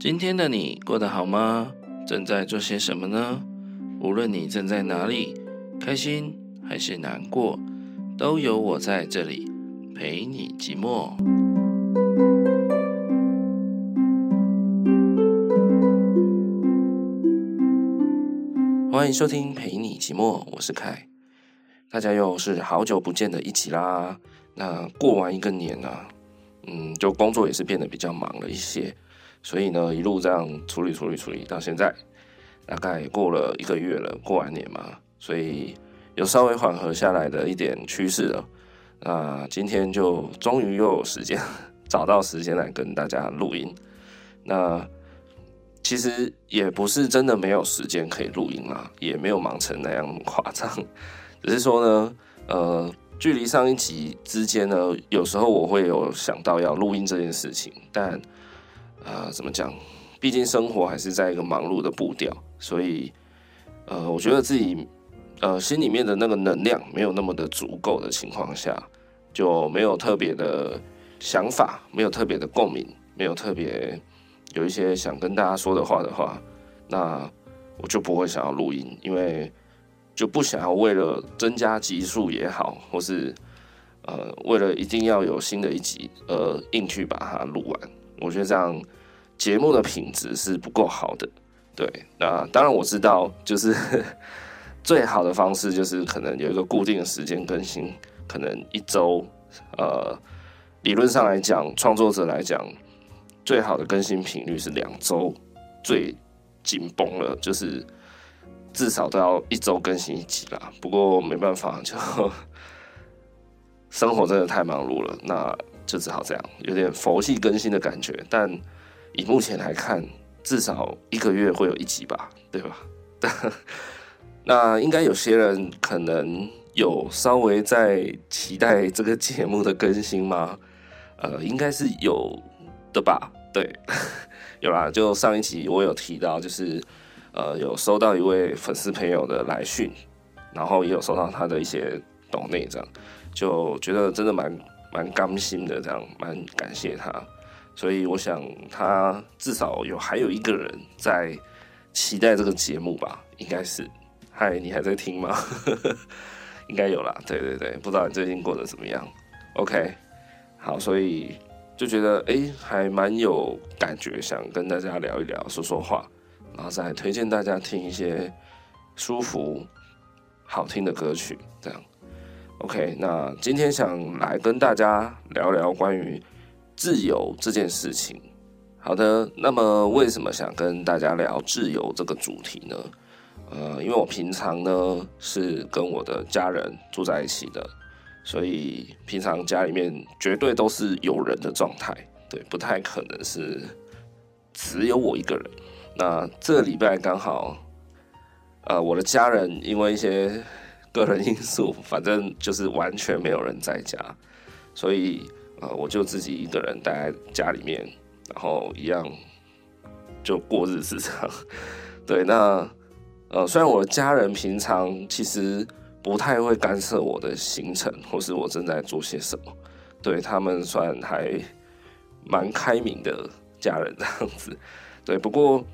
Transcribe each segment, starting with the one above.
今天的你过得好吗？正在做些什么呢？无论你正在哪里，开心还是难过，都有我在这里陪你寂寞。欢迎收听陪你寂寞，我是凯。大家又是好久不见的一起啦。那过完一个年啊，嗯，就工作也是变得比较忙了一些。所以呢，一路这样处理处理处理到现在，大概过了一个月了，过完年嘛，所以有稍微缓和下来的一点趋势了。那今天就终于又有时间 找到时间来跟大家录音。那其实也不是真的没有时间可以录音啊，也没有忙成那样夸张，只是说呢，呃，距离上一集之间呢，有时候我会有想到要录音这件事情，但。啊、呃，怎么讲？毕竟生活还是在一个忙碌的步调，所以，呃，我觉得自己，呃，心里面的那个能量没有那么的足够的情况下，就没有特别的想法，没有特别的共鸣，没有特别有一些想跟大家说的话的话，那我就不会想要录音，因为就不想要为了增加集数也好，或是呃，为了一定要有新的一集而硬去把它录完。我觉得这样节目的品质是不够好的，对。那当然我知道，就是 最好的方式就是可能有一个固定的时间更新，可能一周。呃，理论上来讲，创作者来讲，最好的更新频率是两周，最紧绷了，就是至少都要一周更新一集啦。不过没办法，就 生活真的太忙碌了。那。就只好这样，有点佛系更新的感觉。但以目前来看，至少一个月会有一集吧，对吧？那应该有些人可能有稍微在期待这个节目的更新吗？呃，应该是有的吧。对，有啦。就上一集我有提到，就是呃，有收到一位粉丝朋友的来讯，然后也有收到他的一些抖内，这样就觉得真的蛮。蛮甘心的，这样蛮感谢他，所以我想他至少有还有一个人在期待这个节目吧，应该是。嗨，你还在听吗？应该有啦，对对对，不知道你最近过得怎么样？OK，好，所以就觉得哎、还蛮有感觉，想跟大家聊一聊，说说话，然后再推荐大家听一些舒服、好听的歌曲，这样。OK，那今天想来跟大家聊聊关于自由这件事情。好的，那么为什么想跟大家聊自由这个主题呢？呃，因为我平常呢是跟我的家人住在一起的，所以平常家里面绝对都是有人的状态，对，不太可能是只有我一个人。那这礼拜刚好，呃，我的家人因为一些个人因素，反正就是完全没有人在家，所以呃，我就自己一个人待在家里面，然后一样就过日子这样。对，那呃，虽然我的家人平常其实不太会干涉我的行程，或是我正在做些什么，对，他们算还蛮开明的家人这样子。对，不过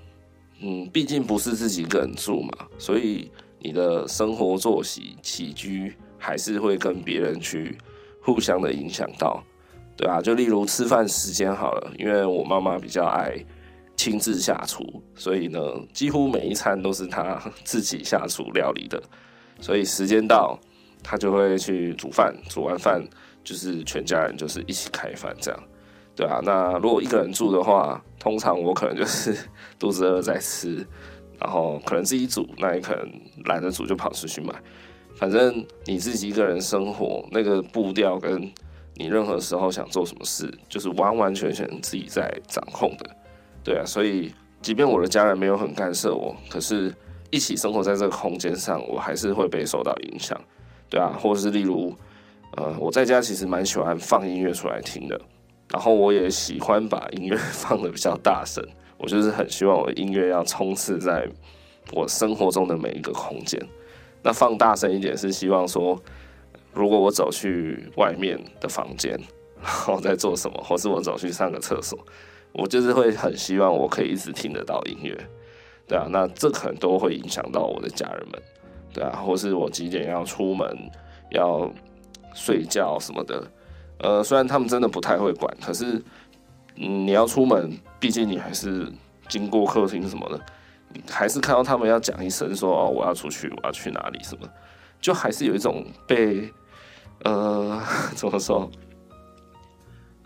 嗯，毕竟不是自己一个人住嘛，所以。你的生活作息起居还是会跟别人去互相的影响到，对啊，就例如吃饭时间好了，因为我妈妈比较爱亲自下厨，所以呢，几乎每一餐都是她自己下厨料理的。所以时间到，她就会去煮饭，煮完饭就是全家人就是一起开饭这样，对啊。那如果一个人住的话，通常我可能就是 肚子饿在吃。然后可能自己煮，那也可能懒得煮就跑出去买。反正你自己一个人生活，那个步调跟你任何时候想做什么事，就是完完全全自己在掌控的。对啊，所以即便我的家人没有很干涉我，可是一起生活在这个空间上，我还是会被受到影响。对啊，或是例如，呃，我在家其实蛮喜欢放音乐出来听的，然后我也喜欢把音乐 放得比较大声。我就是很希望我的音乐要充斥在我生活中的每一个空间。那放大声一点是希望说，如果我走去外面的房间，然后在做什么，或是我走去上个厕所，我就是会很希望我可以一直听得到音乐，对啊，那这可能都会影响到我的家人们，对啊，或是我几点要出门要睡觉什么的，呃，虽然他们真的不太会管，可是，嗯，你要出门，毕竟你还是经过客厅什么的，你还是看到他们要讲一声说哦，我要出去，我要去哪里什么，就还是有一种被，呃，怎么说？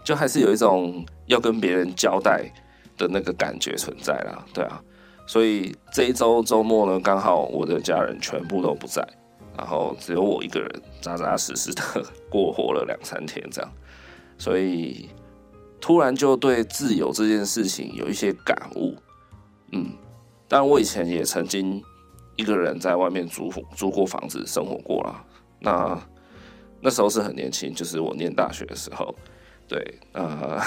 就还是有一种要跟别人交代的那个感觉存在啦，对啊，所以这一周周末呢，刚好我的家人全部都不在，然后只有我一个人扎扎实实的过活了两三天这样，所以突然就对自由这件事情有一些感悟，嗯，当然我以前也曾经一个人在外面租租过房子生活过啦，那那时候是很年轻，就是我念大学的时候。对，呃，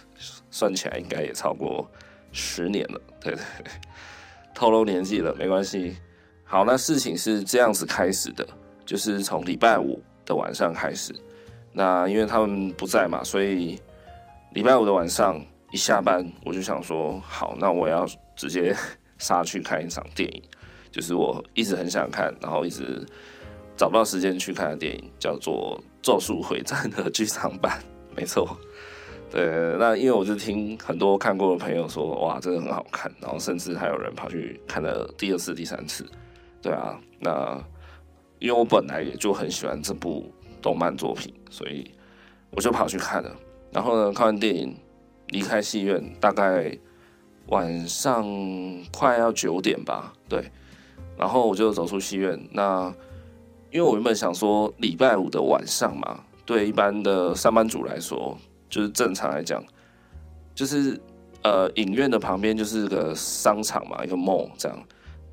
算起来应该也超过十年了。对对对，透露年纪了，没关系。好，那事情是这样子开始的，就是从礼拜五的晚上开始。那因为他们不在嘛，所以礼拜五的晚上一下班，我就想说，好，那我要直接 杀去看一场电影，就是我一直很想看，然后一直找不到时间去看的电影，叫做《咒术回战》的剧场版。没错，对，那因为我就听很多看过的朋友说，哇，真的很好看，然后甚至还有人跑去看了第二次、第三次，对啊，那因为我本来也就很喜欢这部动漫作品，所以我就跑去看了。然后呢，看完电影离开戏院，大概晚上快要九点吧，对，然后我就走出戏院。那因为我原本想说礼拜五的晚上嘛。对一般的上班族来说，就是正常来讲，就是呃，影院的旁边就是个商场嘛，一个 mall 这样。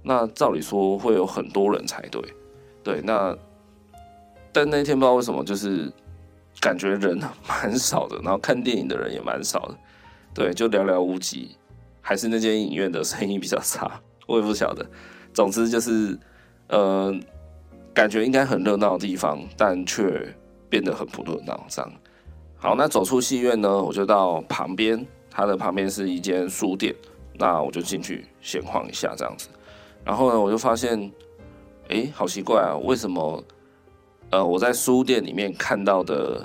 那照理说会有很多人才对，对。那但那天不知道为什么，就是感觉人蛮少的，然后看电影的人也蛮少的，对，就寥寥无几。还是那间影院的生意比较差，我也不晓得。总之就是呃，感觉应该很热闹的地方，但却。变得很不热闹，这样。好，那走出戏院呢，我就到旁边，它的旁边是一间书店，那我就进去闲晃一下，这样子。然后呢，我就发现，哎，好奇怪啊，为什么？呃，我在书店里面看到的，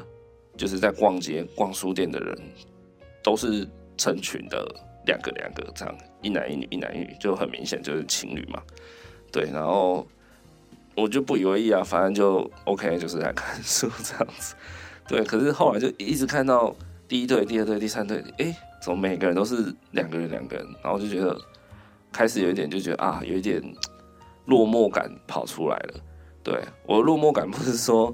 就是在逛街逛书店的人，都是成群的，两个两个这样，一男一女，一男一女，就很明显就是情侣嘛。对，然后。我就不以为意啊，反正就 OK，就是来看书这样子。对，可是后来就一直看到第一对、第二对、第三对，哎，怎么每个人都是两个人、两个人？然后就觉得开始有一点，就觉得啊，有一点落寞感跑出来了。对，我落寞感不是说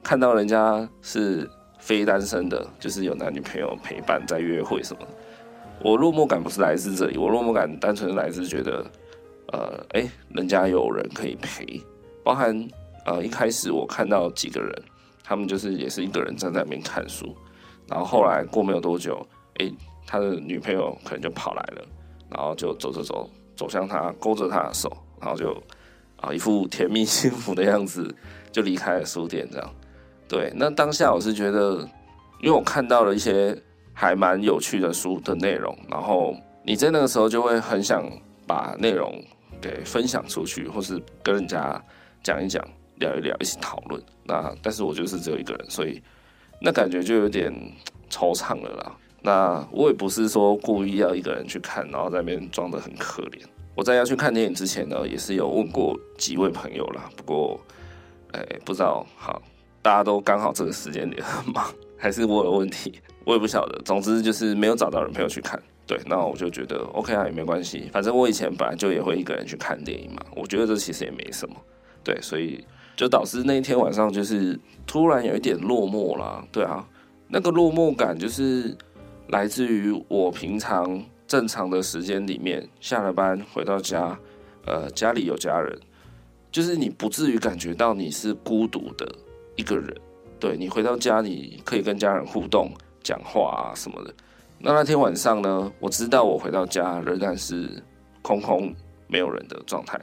看到人家是非单身的，就是有男女朋友陪伴在约会什么。我落寞感不是来自这里，我落寞感单纯来自觉得，呃，哎，人家有人可以陪。包含呃，一开始我看到几个人，他们就是也是一个人站在那边看书，然后后来过没有多久，诶，他的女朋友可能就跑来了，然后就走走走走向他，勾着他的手，然后就啊一副甜蜜幸福的样子就离开了书店，这样。对，那当下我是觉得，因为我看到了一些还蛮有趣的书的内容，然后你在那个时候就会很想把内容给分享出去，或是跟人家。讲一讲，聊一聊，一起讨论。那但是我就是只有一个人，所以那感觉就有点惆怅了啦。那我也不是说故意要一个人去看，然后在那边装得很可怜。我在要去看电影之前呢，也是有问过几位朋友啦。不过，哎，不知道，好，大家都刚好这个时间点很忙，还是我有问题，我也不晓得。总之就是没有找到人陪我去看。对，那我就觉得 OK 啊，也没关系。反正我以前本来就也会一个人去看电影嘛，我觉得这其实也没什么。对，所以就导致那一天晚上就是突然有一点落寞啦。对啊，那个落寞感就是来自于我平常正常的时间里面下了班回到家，呃，家里有家人，就是你不至于感觉到你是孤独的一个人。对，你回到家，你可以跟家人互动、讲话啊什么的。那那天晚上呢，我知道我回到家仍然是空空没有人的状态。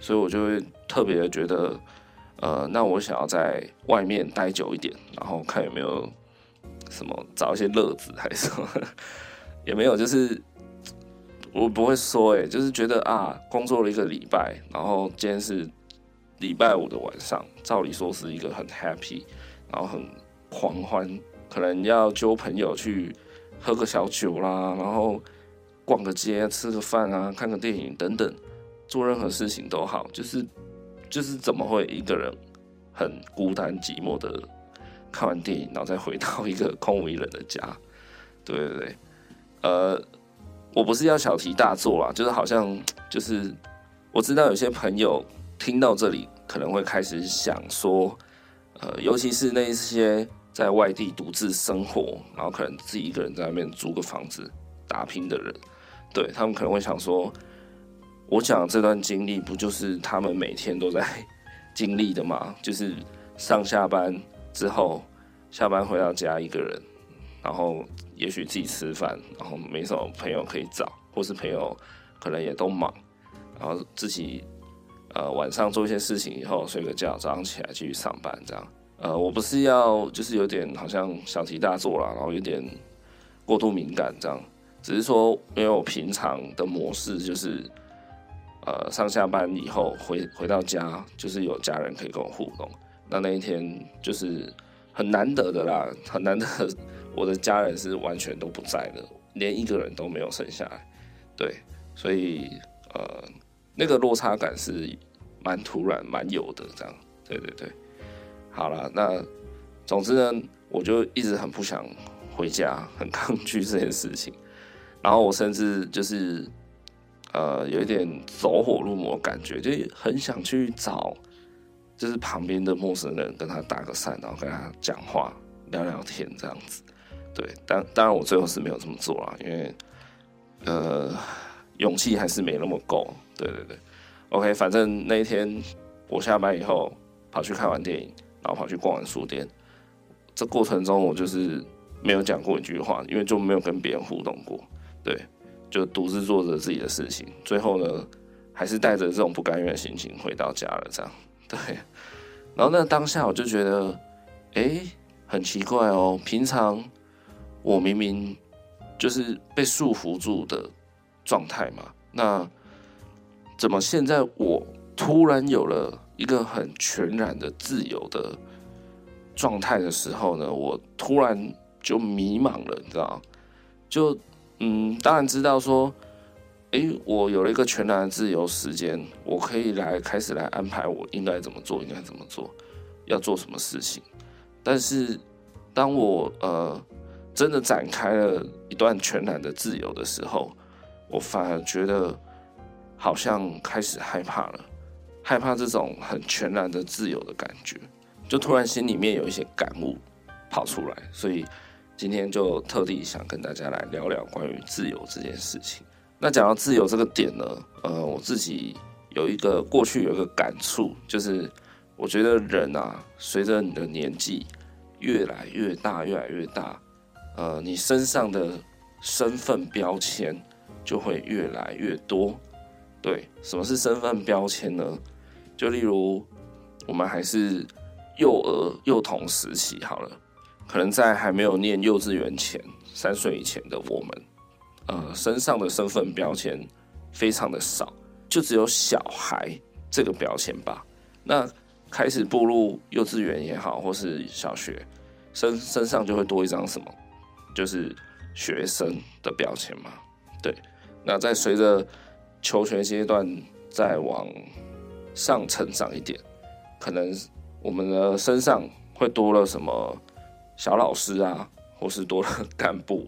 所以我就会特别觉得，呃，那我想要在外面待久一点，然后看有没有什么找一些乐子还是什么，也没有，就是我不会说，哎，就是觉得啊，工作了一个礼拜，然后今天是礼拜五的晚上，照理说是一个很 happy，然后很狂欢，可能要揪朋友去喝个小酒啦，然后逛个街、吃个饭啊，看个电影等等，做任何事情都好，就是就是怎么会一个人很孤单寂寞的看完电影，然后再回到一个空无一人的家？对对对，呃，我不是要小题大做啦，就是好像就是我知道有些朋友听到这里可能会开始想说，呃，尤其是那些在外地独自生活，然后可能自己一个人在那边租个房子打拼的人，对，他们可能会想说，我讲这段经历不就是他们每天都在经历的吗？就是上下班之后，下班回到家一个人。然后也许自己吃饭，然后没什么朋友可以找，或是朋友可能也都忙，然后自己呃晚上做一些事情以后睡个觉，早上起来继续上班这样。呃，我不是要就是有点好像小题大做了，然后有点过度敏感这样，只是说因为我平常的模式就是呃上下班以后回回到家就是有家人可以跟我互动，那那一天就是很难得的啦，很难得。我的家人是完全都不在的，连一个人都没有剩下来，对，所以呃，那个落差感是蛮突然、蛮有的，这样，对对对。好了，那总之呢，我就一直很不想回家，很抗拒这件事情，然后我甚至就是呃，有一点走火入魔感觉，就很想去找，就是旁边的陌生人跟他打个伞，然后跟他讲话、聊聊天这样子。对，当当然我最后是没有这么做啦，因为呃勇气还是没那么够。对对对，OK，反正那一天我下班以后跑去看完电影，然后跑去逛完书店，这过程中我就是没有讲过一句话，因为就没有跟别人互动过。对，就独自做着自己的事情，最后呢还是带着这种不甘愿的心情回到家了。这样 对，然后那当下我就觉得，哎，很奇怪哦，平常。我明明就是被束缚住的状态嘛，那怎么现在我突然有了一个很全然的自由的状态的时候呢？我突然就迷茫了，你知道？就嗯，当然知道说，诶，我有了一个全然的自由时间，我可以来开始来安排我应该怎么做，应该怎么做，要做什么事情。但是当我呃。真的展开了一段全然的自由的时候，我反而觉得好像开始害怕了，害怕这种很全然的自由的感觉，就突然心里面有一些感悟跑出来，所以今天就特地想跟大家来聊聊关于自由这件事情。那讲到自由这个点呢，呃，我自己有一个过去有一个感触，就是我觉得人啊，随着你的年纪越来越大，越来越大。呃，你身上的身份标签就会越来越多。对，什么是身份标签呢？就例如，我们还是幼儿幼童时期好了，可能在还没有念幼稚园前，三岁以前的我们，呃，身上的身份标签非常的少，就只有小孩这个标签吧。那开始步入幼稚园也好，或是小学，身身上就会多一张什么？就是学生的标签嘛，对。那在随着求学阶段再往上成长一点，可能我们的身上会多了什么小老师啊，或是多了干部。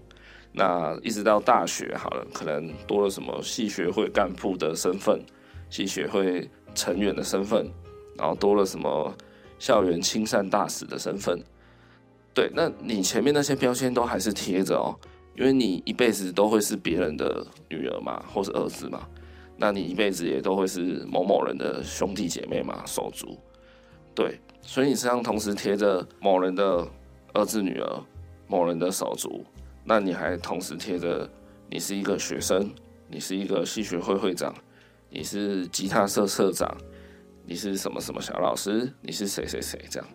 那一直到大学好了，可能多了什么系学会干部的身份，系学会成员的身份，然后多了什么校园亲善大使的身份。对，那你前面那些标签都还是贴着哦，因为你一辈子都会是别人的女儿嘛，或是儿子嘛，那你一辈子也都会是某某人的兄弟姐妹嘛，手足。对，所以你身上同时贴着某人的儿子女儿，某人的手足，那你还同时贴着你是一个学生，你是一个系学会会长，你是吉他社社长，你是什么什么小老师，你是谁谁谁这样。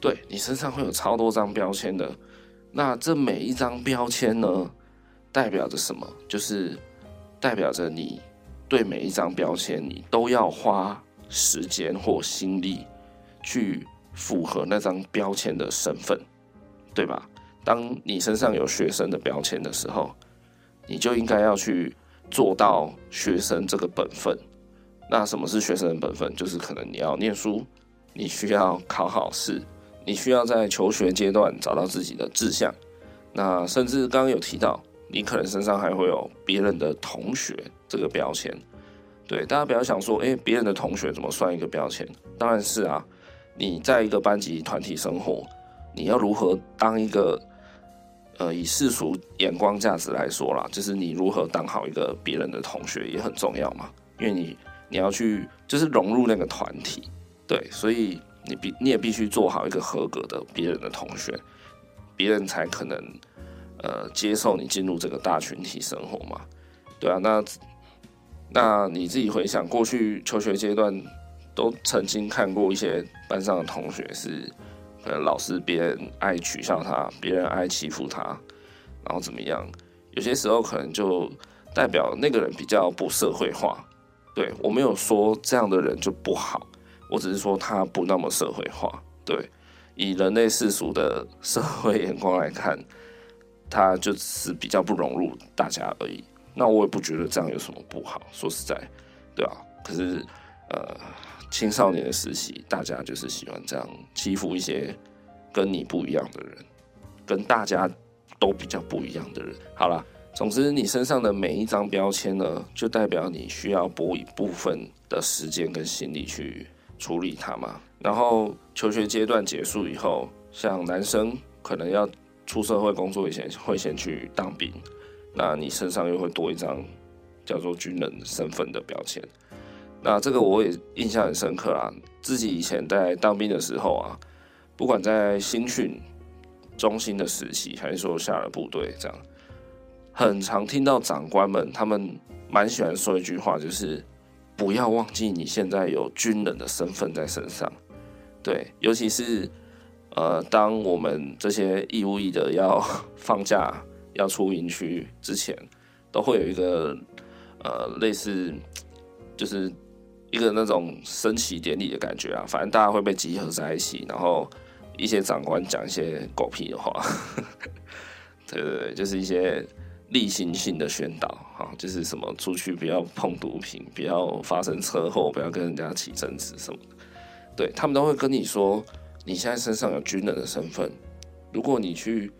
对，你身上会有超多张标签的，那这每一张标签呢，代表着什么？就是代表着你对每一张标签，你都要花时间或心力去符合那张标签的身份，对吧？当你身上有学生的标签的时候，你就应该要去做到学生这个本分。那什么是学生的本分？就是可能你要念书，你需要考好试，你需要在求学阶段找到自己的志向。那甚至刚刚有提到，你可能身上还会有别人的同学这个标签。对，大家不要想说，诶，别人的同学怎么算一个标签？当然是啊，你在一个班级团体生活，你要如何当一个？呃，以世俗眼光价值来说啦，就是你如何当好一个别人的同学也很重要嘛，因为你你要去就是融入那个团体，对，所以你必你也必须做好一个合格的别人的同学，别人才可能呃接受你进入这个大群体生活嘛，对啊，那那你自己回想过去求学阶段，都曾经看过一些班上的同学是。可能老师别人爱取笑他，别人爱欺负他，然后怎么样？有些时候可能就代表那个人比较不社会化。对，我没有说这样的人就不好，我只是说他不那么社会化。对，以人类世俗的社会眼光来看，他就是比较不融入大家而已。那我也不觉得这样有什么不好，说实在，对吧？可是，呃。青少年的时期，大家就是喜欢这样欺负一些跟你不一样的人，跟大家都比较不一样的人。好了，总之你身上的每一张标签呢，就代表你需要拨一部分的时间跟心力去处理它嘛。然后求学阶段结束以后，像男生可能要出社会工作以前，会先去当兵，那你身上又会多一张叫做军人身份的标签。那这个我也印象很深刻啊，自己以前在当兵的时候啊，不管在新训中心的时期，还是说下了部队这样，很常听到长官们他们蛮喜欢说一句话，就是不要忘记你现在有军人的身份在身上。对，尤其是呃，当我们这些义务役的要 放假要出营区之前，都会有一个呃类似就是。一个那种升旗典礼的感觉啊，反正大家会被集合在一起，然后一些长官讲一些狗屁的话，对对对，就是一些例行性的宣导啊，就是什么出去不要碰毒品，不要发生车祸，不要跟人家起争执什么的，对，他们都会跟你说，你现在身上有军人的身份，如果你去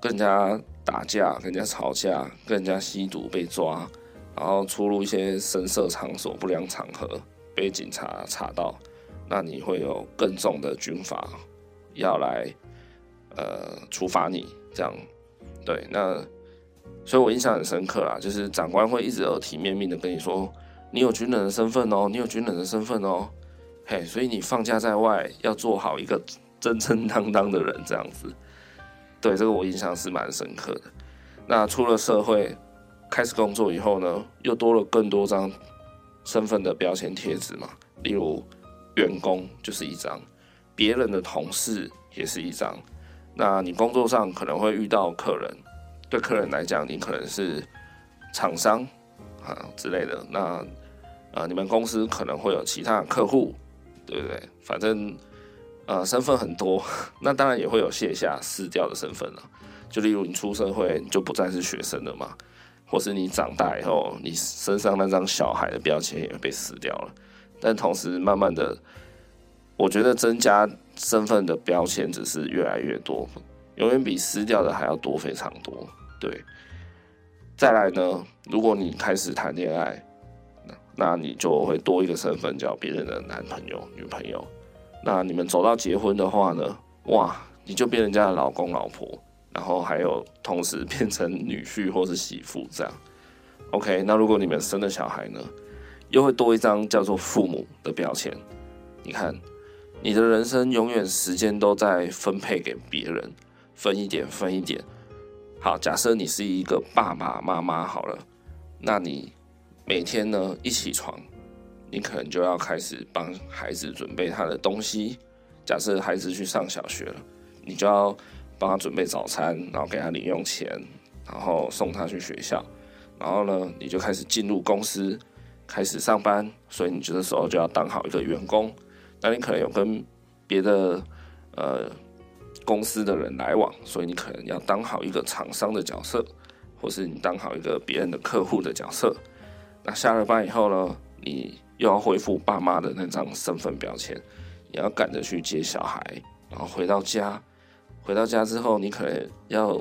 跟人家打架、跟人家吵架、跟人家吸毒被抓。然后出入一些声色场所、不良场合，被警察查到，那你会有更重的军法要来呃处罚你，这样对。那所以我印象很深刻啦，就是长官会一直耳提面命的跟你说，你有军人的身份哦，你有军人的身份哦，嘿，所以你放假在外要做好一个真正当当的人，这样子。对，这个我印象是蛮深刻的。那出了社会。开始工作以后呢，又多了更多张身份的标签贴纸嘛。例如，员工就是一张，别人的同事也是一张。那你工作上可能会遇到客人，对客人来讲，你可能是厂商啊之类的。那啊，你们公司可能会有其他客户，对不对？反正呃，身份很多，那当然也会有卸下撕掉的身份了。就例如你出社会，你就不再是学生了嘛。或是你长大以后，你身上那张小孩的标签也会被撕掉了，但同时慢慢的，我觉得增加身份的标签只是越来越多，永远比撕掉的还要多非常多。对，再来呢，如果你开始谈恋爱，那你就会多一个身份叫别人的男朋友、女朋友。那你们走到结婚的话呢，哇，你就变人家的老公、老婆。然后还有同时变成女婿或是媳妇这样，OK。那如果你们生了小孩呢，又会多一张叫做父母的标签。你看，你的人生永远时间都在分配给别人，分一点，分一点。好，假设你是一个爸爸妈妈好了，那你每天呢一起床，你可能就要开始帮孩子准备他的东西。假设孩子去上小学了，你就要。帮他准备早餐，然后给他零用钱，然后送他去学校，然后呢，你就开始进入公司，开始上班，所以你这个时候就要当好一个员工。那你可能有跟别的呃公司的人来往，所以你可能要当好一个厂商的角色，或是你当好一个别人的客户的角色。那下了班以后呢，你又要恢复爸妈的那张身份标签，你要赶着去接小孩，然后回到家，回到家之后，你可能要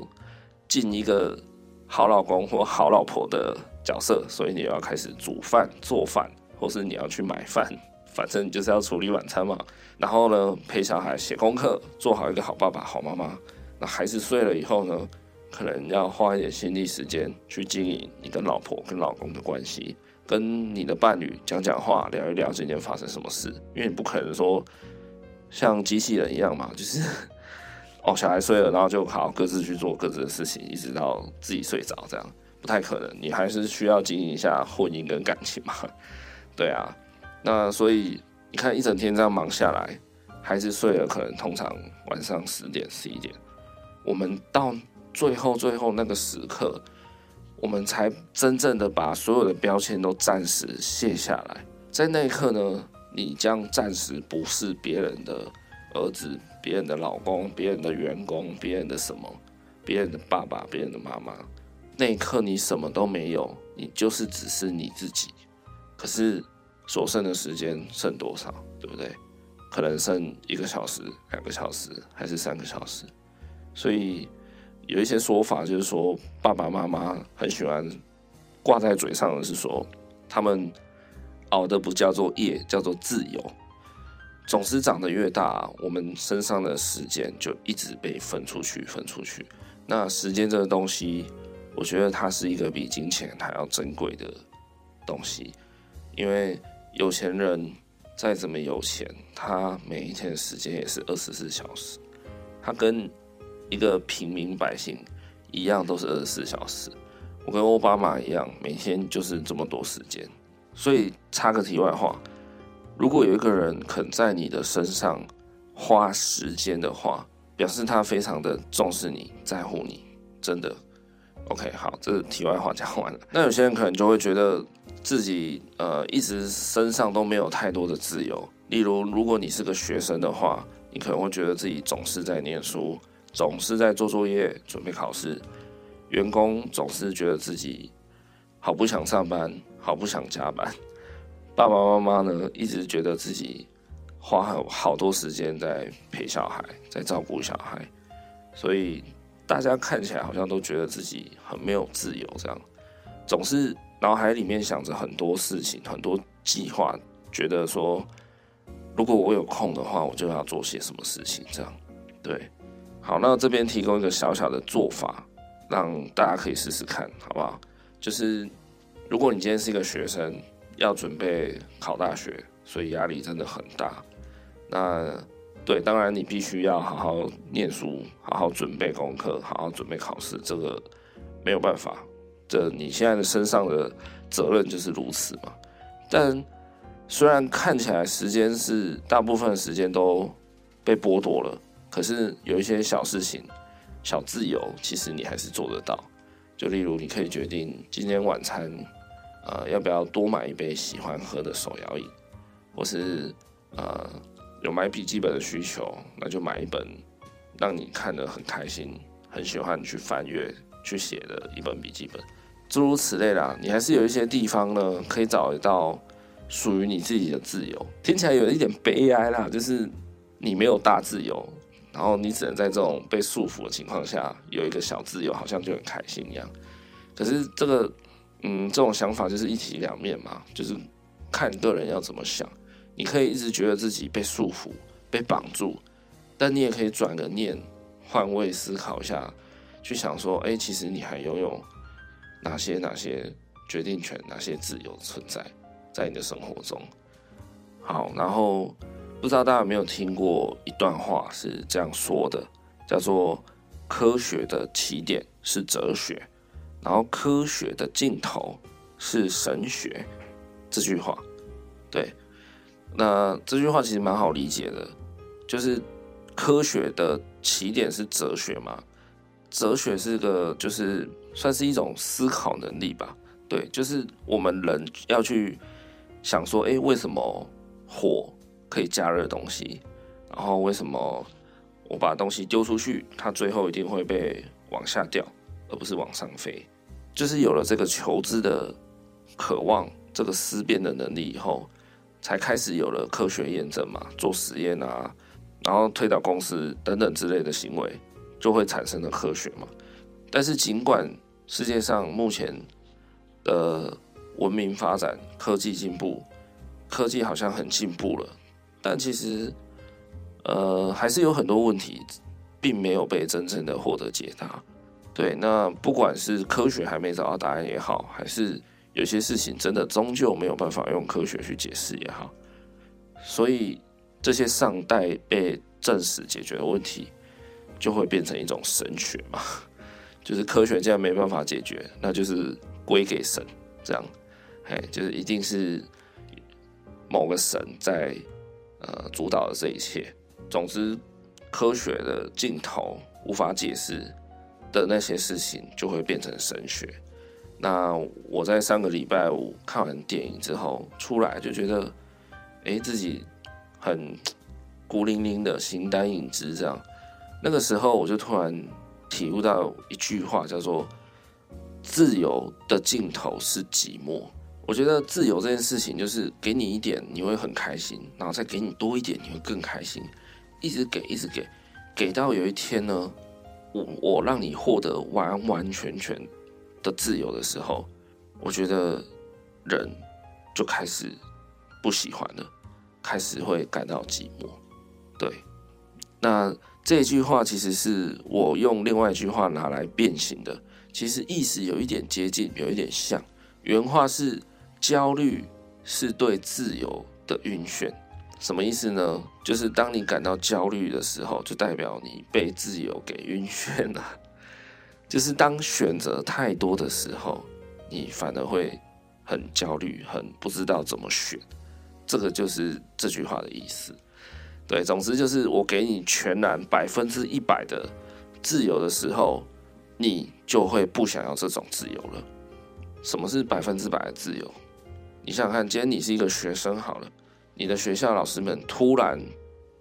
进一个好老公或好老婆的角色，所以你要开始煮饭、做饭，或是你要去买饭，反正就是要处理晚餐嘛。然后呢，陪小孩写功课，做好一个好爸爸、好妈妈。那孩子睡了以后呢，可能要花一点心力时间去经营你跟老婆、跟老公的关系。跟你的伴侣讲讲话，聊一聊今天发生什么事，因为你不可能说像机器人一样嘛，就是 哦，小孩睡了，然后就好各自去做各自的事情，一直到自己睡着，这样不太可能。你还是需要经营一下婚姻跟感情嘛，对啊。那所以你看一整天这样忙下来，孩子睡了，可能通常晚上十点十一点，我们到最后最后那个时刻。我们才真正的把所有的标签都暂时卸下来，在那一刻呢，你将暂时不是别人的儿子、别人的老公、别人的员工、别人的什么、别人的爸爸、别人的妈妈。那一刻你什么都没有，你就是只是你自己。可是所剩的时间剩多少，对不对？可能剩一个小时、两个小时，还是三个小时？所以。有一些说法就是说，爸爸妈妈很喜欢挂在嘴上的是说，他们熬的不叫做夜，叫做自由。总是长得越大，我们身上的时间就一直被分出去，分出去。那时间这个东西，我觉得它是一个比金钱还要珍贵的东西，因为有钱人再怎么有钱，他每一天的时间也是二十四小时，他跟。一个平民百姓一样都是二十四小时，我跟奥巴马一样，每天就是这么多时间。所以插个题外话，如果有一个人肯在你的身上花时间的话，表示他非常的重视你，在乎你，真的。OK，好，这题外话讲完了。那有些人可能就会觉得自己呃一直身上都没有太多的自由，例如如果你是个学生的话，你可能会觉得自己总是在念书。总是在做作业、准备考试，员工总是觉得自己好不想上班，好不想加班。爸爸妈妈呢，一直觉得自己花好好多时间在陪小孩，在照顾小孩，所以大家看起来好像都觉得自己很没有自由，这样总是脑海里面想着很多事情、很多计划，觉得说如果我有空的话，我就要做些什么事情，这样对。好，那这边提供一个小小的做法，让大家可以试试看，好不好？就是如果你今天是一个学生，要准备考大学，所以压力真的很大。那对，当然你必须要好好念书，好好准备功课，好好准备考试，这个没有办法。这你现在的身上的责任就是如此嘛。但虽然看起来时间是大部分时间都被剥夺了。可是有一些小事情、小自由，其实你还是做得到。就例如，你可以决定今天晚餐，呃，要不要多买一杯喜欢喝的手摇饮，或是呃，有买笔记本的需求，那就买一本让你看得很开心、很喜欢去翻阅、去写的一本笔记本，诸如此类啦。你还是有一些地方呢，可以找得到属于你自己的自由。听起来有一点悲哀啦，就是你没有大自由。然后你只能在这种被束缚的情况下有一个小自由，好像就很开心一样。可是这个，嗯，这种想法就是一体两面嘛，就是看个人要怎么想。你可以一直觉得自己被束缚、被绑住，但你也可以转个念，换位思考一下，去想说，哎，其实你还拥有哪些哪些决定权、哪些自由存在在你的生活中。好，然后。不知道大家有没有听过一段话是这样说的，叫做“科学的起点是哲学，然后科学的尽头是神学”。这句话，对，那这句话其实蛮好理解的，就是科学的起点是哲学嘛，哲学是个就是算是一种思考能力吧。对，就是我们人要去想说，诶，为什么火可以加热东西？然后为什么我把东西丢出去，它最后一定会被往下掉，而不是往上飞？就是有了这个求知的渴望，这个思辨的能力以后，才开始有了科学验证嘛，做实验啊，然后推导公式等等之类的行为，就会产生了科学嘛。但是尽管世界上目前的文明发展、科技进步，科技好像很进步了，但其实，呃，还是有很多问题，并没有被真正的获得解答。对，那不管是科学还没找到答案也好，还是有些事情真的终究没有办法用科学去解释也好，所以这些尚待被证实解决的问题，就会变成一种神学嘛，就是科学既然没办法解决，那就是。归给神，这样，哎，就是一定是某个神在呃主导的这一切。总之，科学的尽头无法解释的那些事情，就会变成神学。那我在上个礼拜五看完电影之后出来，就觉得，哎，自己很孤零零的形单影只这样。那个时候，我就突然体悟到一句话，叫做。自由的尽头是寂寞。我觉得自由这件事情，就是给你一点，你会很开心，然后再给你多一点，你会更开心，一直给，一直给，给到有一天呢，我我让你获得完完全全的自由的时候，我觉得人就开始不喜欢了，开始会感到寂寞。对，那这句话其实是我用另外一句话拿来变形的。其实意思有一点接近，有一点像。原话是：焦虑是对自由的晕眩。什么意思呢？就是当你感到焦虑的时候，就代表你被自由给晕眩了。就是当选择太多的时候，你反而会很焦虑，很不知道怎么选。这个就是这句话的意思。对，总之就是我给你全然百分之一百的自由的时候。你就会不想要这种自由了。什么是百分之百的自由？你想想看，今天你是一个学生好了，你的学校老师们突然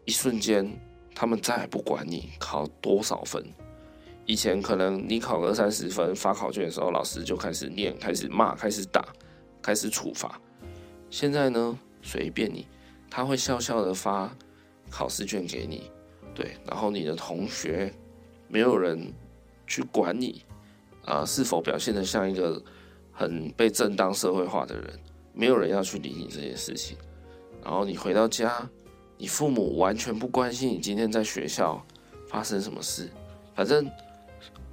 一瞬间，他们再也不管你考多少分。以前可能你考个二三十分，发考卷的时候，老师就开始念、开始骂、开始打、开始处罚。现在呢，随便你，他会笑笑的发考试卷给你，对，然后你的同学没有人。去管你啊，是否表现得像一个很被正当社会化的人？没有人要去理你这件事情。然后你回到家，你父母完全不关心你今天在学校发生什么事。反正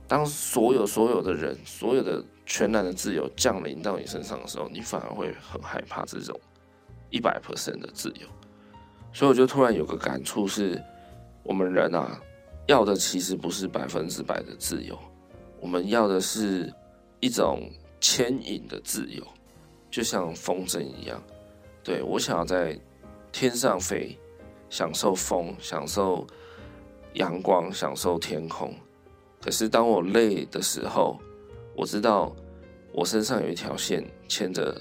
当所有所有的人，所有的全然的自由降临到你身上的时候，你反而会很害怕这种一百 percent 的自由。所以我就突然有个感触是，我们人啊。要的其实不是百分之百的自由，我们要的是一种牵引的自由，就像风筝一样。对，我想要在天上飞，享受风，享受阳光，享受天空。可是当我累的时候，我知道我身上有一条线牵着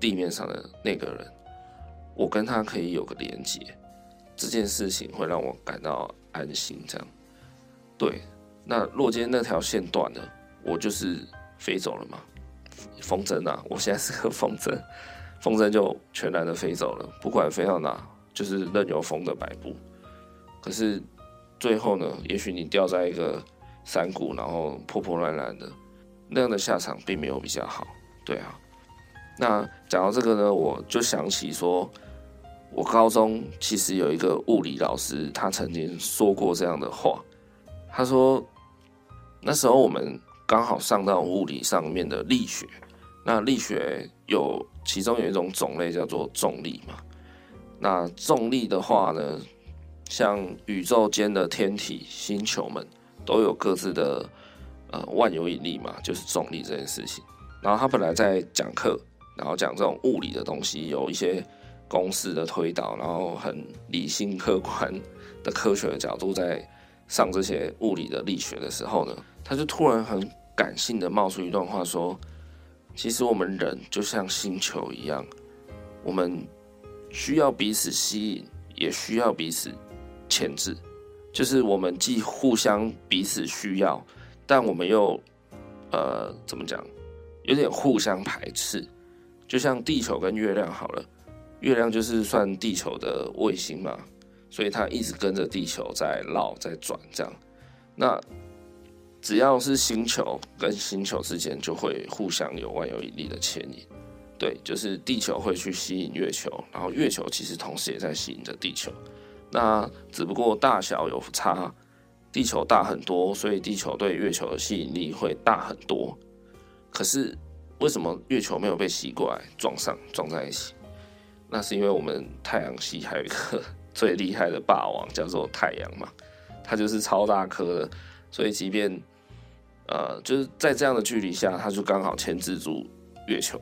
地面上的那个人，我跟他可以有个连接。这件事情会让我感到安心，这样。对，那若今天那条线断了，我就是飞走了嘛。风筝啊，我现在是个风筝，风筝就全然的飞走了，不管飞到哪，就是任由风的摆布。可是最后呢，也许你掉在一个山谷，然后破破烂烂的，那样的下场并没有比较好。对啊，那讲到这个呢，我就想起说，我高中其实有一个物理老师，他曾经说过这样的话。他说：“那时候我们刚好上到物理上面的力学，那力学有其中有一种种类叫做重力嘛。那重力的话呢，像宇宙间的天体星球们都有各自的呃万有引力嘛，就是重力这件事情。然后他本来在讲课，然后讲这种物理的东西，有一些公式的推导，然后很理性客观的科学的角度在。”上这些物理的力学的时候呢，他就突然很感性的冒出一段话说：“其实我们人就像星球一样，我们需要彼此吸引，也需要彼此牵制。就是我们既互相彼此需要，但我们又呃怎么讲，有点互相排斥。就像地球跟月亮好了，月亮就是算地球的卫星嘛，所以它一直跟着地球在绕在转这样。那只要是星球跟星球之间，就会互相有万有引力的牵引。对，就是地球会去吸引月球，然后月球其实同时也在吸引着地球。那只不过大小有差，地球大很多，所以地球对月球的吸引力会大很多。可是为什么月球没有被吸过来撞上撞在一起？那是因为我们太阳系还有一个 最厉害的霸王，叫做太阳嘛，它就是超大颗的。所以，即便呃，就是在这样的距离下，它就刚好牵制住月球，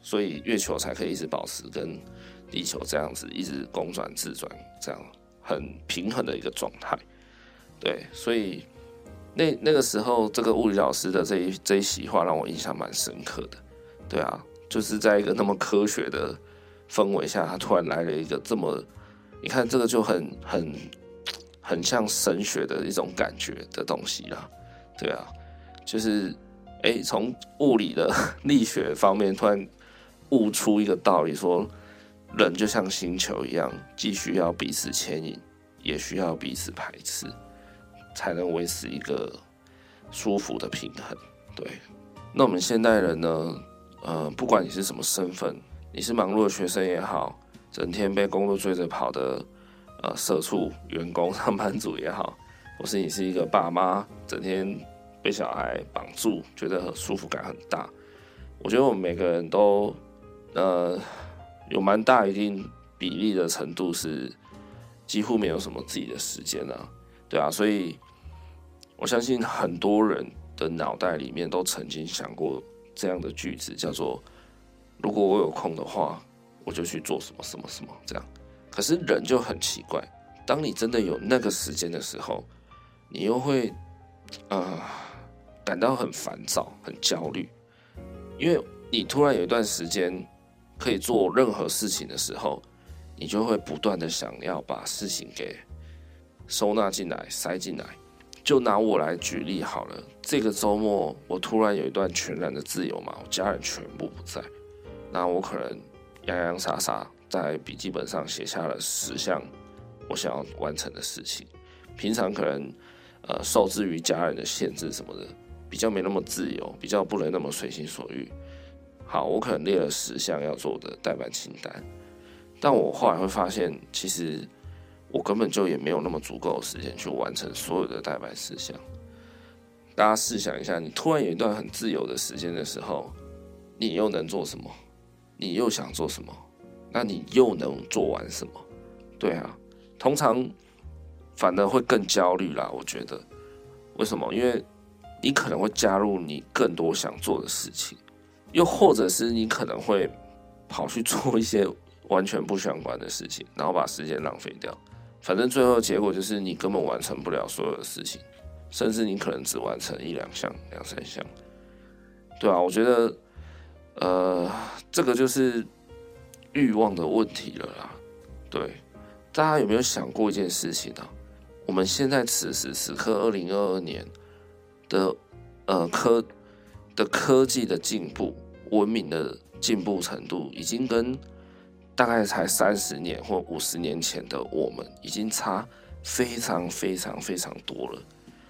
所以月球才可以一直保持跟地球这样子一直公转自转，这样很平衡的一个状态。对，所以那那个时候，这个物理老师的这一这一席话让我印象蛮深刻的。对啊，就是在一个那么科学的氛围下，他突然来了一个这么，你看这个就很很。很像神学的一种感觉的东西啦，对啊，就是哎，从物理的力学方面突然悟出一个道理，说人就像星球一样，既需要彼此牵引，也需要彼此排斥，才能维持一个舒服的平衡。对，那我们现代人呢，呃，不管你是什么身份，你是忙碌的学生也好，整天被工作追着跑的。呃，社畜、员工、上班族也好，或是你是一个爸妈，整天被小孩绑住，觉得很舒服感很大。我觉得我们每个人都，呃，有蛮大一定比例的程度是几乎没有什么自己的时间啊，对啊，所以我相信很多人的脑袋里面都曾经想过这样的句子，叫做“如果我有空的话，我就去做什么什么什么”这样。可是人就很奇怪，当你真的有那个时间的时候，你又会啊、感到很烦躁、很焦虑，因为你突然有一段时间可以做任何事情的时候，你就会不断的想要把事情给收纳进来、塞进来。就拿我来举例好了，这个周末我突然有一段全然的自由嘛，我家人全部不在，那我可能洋洋洒洒。在笔记本上写下了十项我想要完成的事情。平常可能呃受制于家人的限制什么的，比较没那么自由，比较不能那么随心所欲。好，我可能列了十项要做的待办清单，但我后来会发现，其实我根本就也没有那么足够的时间去完成所有的待办事项。大家试想一下，你突然有一段很自由的时间的时候，你又能做什么？你又想做什么？那你又能做完什么？对啊，通常反而会更焦虑啦。我觉得，为什么？因为你可能会加入你更多想做的事情，又或者是你可能会跑去做一些完全不相关的事情，然后把时间浪费掉。反正最后结果就是你根本完成不了所有的事情，甚至你可能只完成一两项、两三项。对啊，我觉得，呃，这个就是。欲望的问题了啦，对，大家有没有想过一件事情呢、我们现在此时此刻，二零二二年的呃科的科技的进步、文明的进步程度，已经跟大概才三十年或五十年前的我们，已经差非常非常非常多了。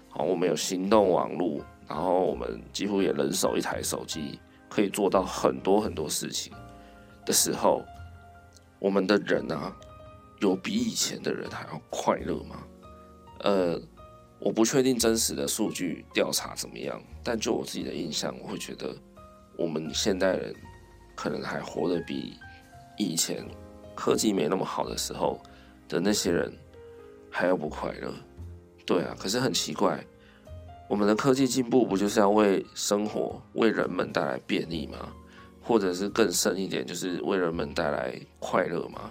好，我们有行动网络，然后我们几乎也人手一台手机，可以做到很多很多事情的时候。我们的人啊，有比以前的人还要快乐吗？呃，我不确定真实的数据调查怎么样，但就我自己的印象，我会觉得我们现代人可能还活得比以前科技没那么好的时候的那些人还要不快乐。对啊，可是很奇怪，我们的科技进步不就是要为生活、为人们带来便利吗？或者是更深一点，就是为人们带来快乐吗？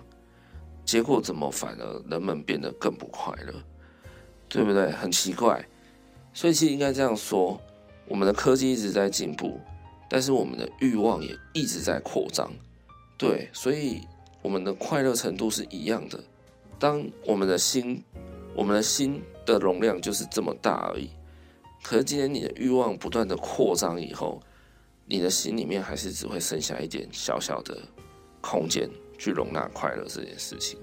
结果怎么反而人们变得更不快乐？对不对？很奇怪。所以其实应该这样说，我们的科技一直在进步，但是我们的欲望也一直在扩张。对，所以我们的快乐程度是一样的。当我们的心，我们的心的容量就是这么大而已。可是今天你的欲望不断的扩张以后，你的心里面还是只会剩下一点小小的空间去容纳快乐这件事情。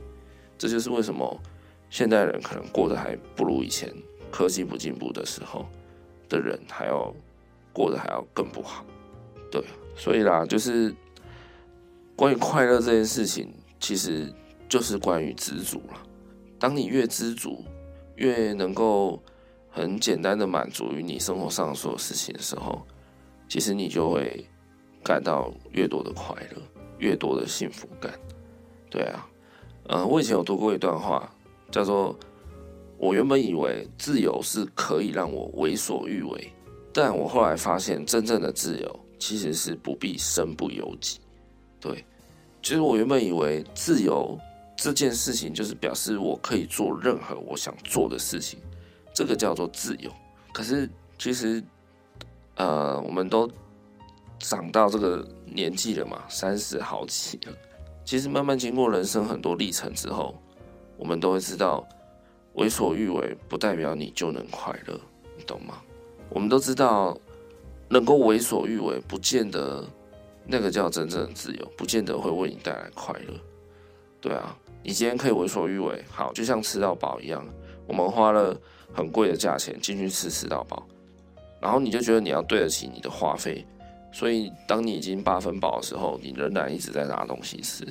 这就是为什么现代人可能过得还不如以前科技不进步的时候的人还要过得还要更不好。对，所以啦，就是关于快乐这件事情，其实就是关于知足了。当你越知足，越能够很简单的满足于你生活上所有事情的时候，其实你就会感到越多的快乐，越多的幸福感。对啊，嗯，我以前有读过一段话，叫做“我原本以为自由是可以让我为所欲为，但我后来发现，真正的自由其实是不必身不由己。”对，其实我原本以为自由。这件事情就是表示我可以做任何我想做的事情，这个叫做自由。可是其实，呃，我们都长到这个年纪了嘛，三十好几了。其实慢慢经过人生很多历程之后，我们都会知道，为所欲为不代表你就能快乐，你懂吗？我们都知道，能够为所欲为，不见得那个叫真正的自由，不见得会为你带来快乐。对啊。你今天可以为所欲为，好，就像吃到饱一样。我们花了很贵的价钱进去吃吃到饱，然后你就觉得你要对得起你的花费，所以当你已经八分饱的时候，你仍然一直在拿东西吃。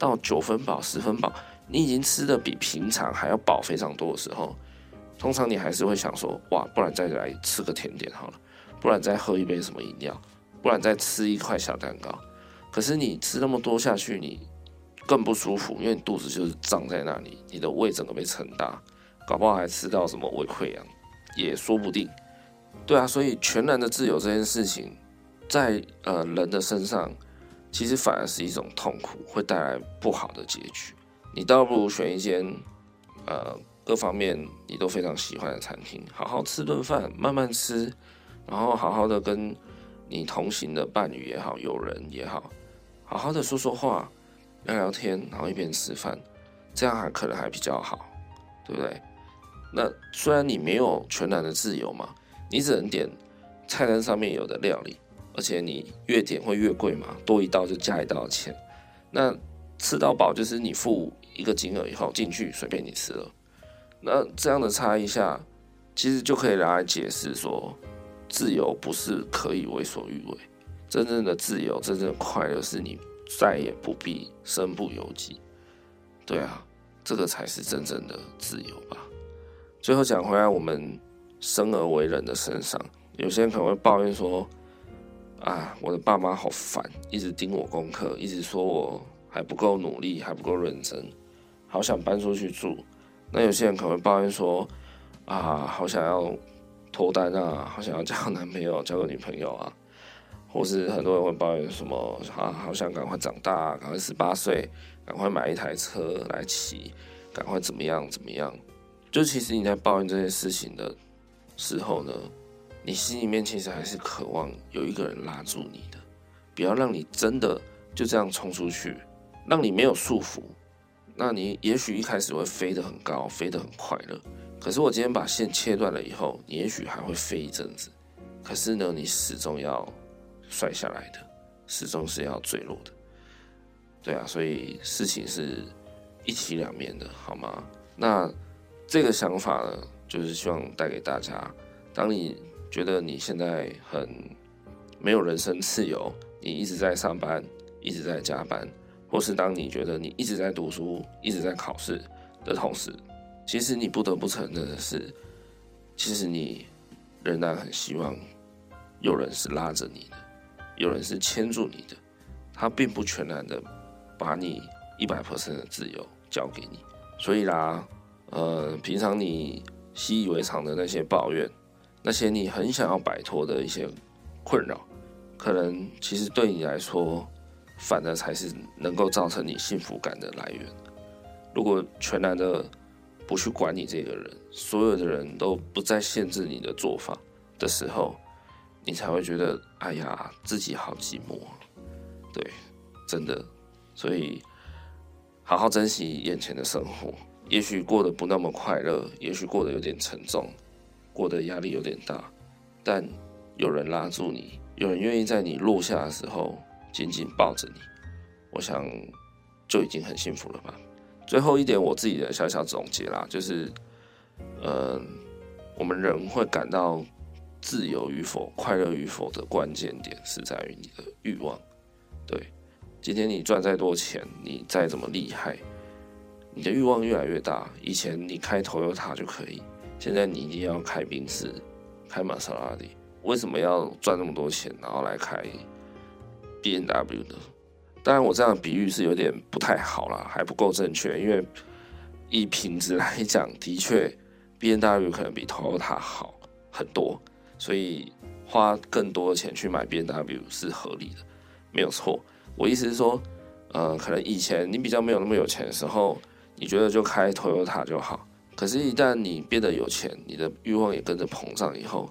到九分饱、十分饱，你已经吃的比平常还要饱非常多的时候，通常你还是会想说：哇，不然再来吃个甜点好了，不然再喝一杯什么饮料，不然再吃一块小蛋糕。可是你吃那么多下去，你。更不舒服，因为你肚子就是胀在那里，你的胃整个被撑大，搞不好还吃到什么胃溃疡，也说不定。对啊，所以全然的自由这件事情，在呃人的身上，其实反而是一种痛苦，会带来不好的结局。你倒不如选一间呃各方面你都非常喜欢的餐厅，好好吃顿饭，慢慢吃，然后好好的跟你同行的伴侣也好，友人也好，好好的说说话。聊聊天，然后一边吃饭，这样还可能还比较好，对不对？那虽然你没有全然的自由嘛，你只能点菜单上面有的料理，而且你越点会越贵嘛，多一道就加一道钱。那吃到饱就是你付一个金额以后进去随便你吃了。那这样的差异下，其实就可以来解释说，自由不是可以为所欲为，真正的自由，真正的快乐是你。再也不必身不由己，对啊，这个才是真正的自由吧。最后讲回来，我们生而为人的身上，有些人可能会抱怨说：“啊，我的爸妈好烦，一直盯我功课，一直说我还不够努力，还不够认真，好想搬出去住。”那有些人可能会抱怨说：“啊，好想要脱单啊，好想要交男朋友，交个女朋友啊。”或是很多人会抱怨什么啊，好想赶快长大，赶快十八岁，赶快买一台车来骑，赶快怎么样怎么样？就其实你在抱怨这些事情的时候呢，你心里面其实还是渴望有一个人拉住你的，不要让你真的就这样冲出去，让你没有束缚。那你也许一开始会飞得很高，飞得很快乐。可是我今天把线切断了以后，你也许还会飞一阵子。可是呢，你始终要。摔下来的，始终是要坠落的，对啊，所以事情是一体两面的，好吗？那这个想法呢，就是希望带给大家：当你觉得你现在很没有人生自由，你一直在上班，一直在加班，或是当你觉得你一直在读书，一直在考试的同时，其实你不得不承认的是，其实你仍然很希望有人是拉着你的。有人是牵住你的，他并不全然的把你一百 percent 的自由交给你，所以啦，呃，平常你习以为常的那些抱怨，那些你很想要摆脱的一些困扰，可能其实对你来说，反而才是能够造成你幸福感的来源。如果全然的不去管你这个人，所有的人都不再限制你的做法的时候，你才会觉得，哎呀，自己好寂寞。对，真的，所以好好珍惜眼前的生活。也许过得不那么快乐，也许过得有点沉重，过得压力有点大，但有人拉住你，有人愿意在你落下的时候紧紧抱着你，我想就已经很幸福了吧。最后一点，我自己的小小总结啦，就是，呃，我们人会感到自由与否、快乐与否的关键点是在于你的欲望。对，今天你赚再多钱，你再怎么厉害。你的欲望越来越大，以前你开头有他就可以，现在你一定要开宾士、开玛莎拉蒂。为什么要赚那么多钱，然后来开 B N W 呢？当然，我这样比喻是有点不太好啦，还不够正确。因为以品质来讲，的确 B N W 可能比 Toyota 好很多，所以花更多的钱去买 B N W 是合理的，没有错。我意思是说，呃，可能以前你比较没有那么有钱的时候。你觉得就开 Toyota 就好，可是，一旦你变得有钱，你的欲望也跟着膨胀以后，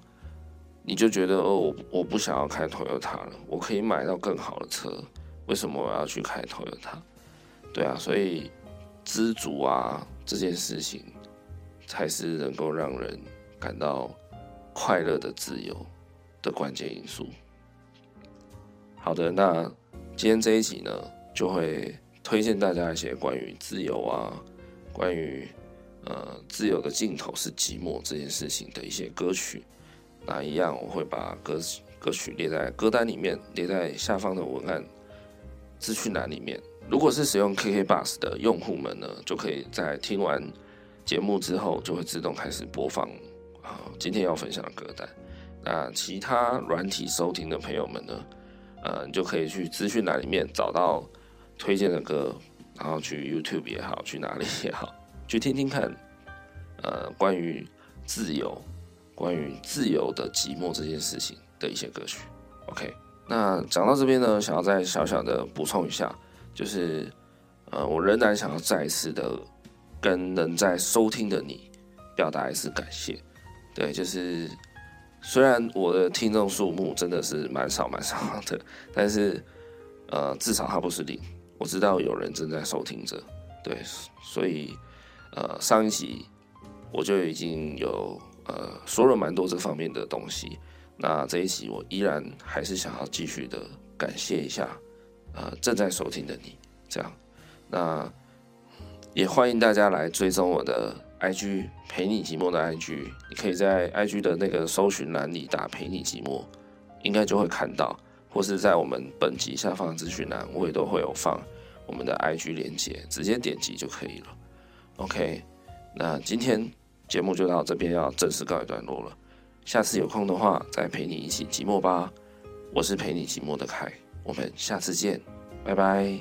你就觉得哦，我我不想要开 Toyota 了，我可以买到更好的车，为什么我要去开 Toyota？对啊，所以知足啊这件事情，才是能够让人感到快乐的自由的关键因素。好的，那今天这一集呢，就会。推荐大家一些关于自由啊，关于呃自由的尽头是寂寞这件事情的一些歌曲。那一样我会把歌歌曲列在歌单里面，列在下方的文案资讯栏里面。如果是使用 KK Bus 的用户们呢，就可以在听完节目之后，就会自动开始播放啊今天要分享的歌单。那其他软体收听的朋友们呢，呃，你就可以去资讯栏里面找到。推荐的歌，然后去 YouTube 也好，去哪里也好，去听听看，呃，关于自由、关于自由的寂寞这件事情的一些歌曲。OK，那讲到这边呢，想要再小小的补充一下，就是，呃，我仍然想要再一次的跟能在收听的你表达一次感谢。对，就是虽然我的听众数目真的是蛮少蛮少的，但是，呃，至少它不是零。我知道有人正在收听着，对，所以，呃，上一集我就已经有呃说了蛮多这方面的东西。那这一集我依然还是想要继续的感谢一下，呃，正在收听的你，这样。那也欢迎大家来追踪我的 IG 陪你寂寞的 IG，你可以在 IG 的那个搜寻栏里打陪你寂寞，应该就会看到。或是在我们本集下方的资讯栏，我也都会有放我们的 IG 链接，直接点击就可以了。OK，那今天节目就到这边，要正式告一段落了。下次有空的话，再陪你一起寂寞吧。我是陪你寂寞的凯，我们下次见，拜拜。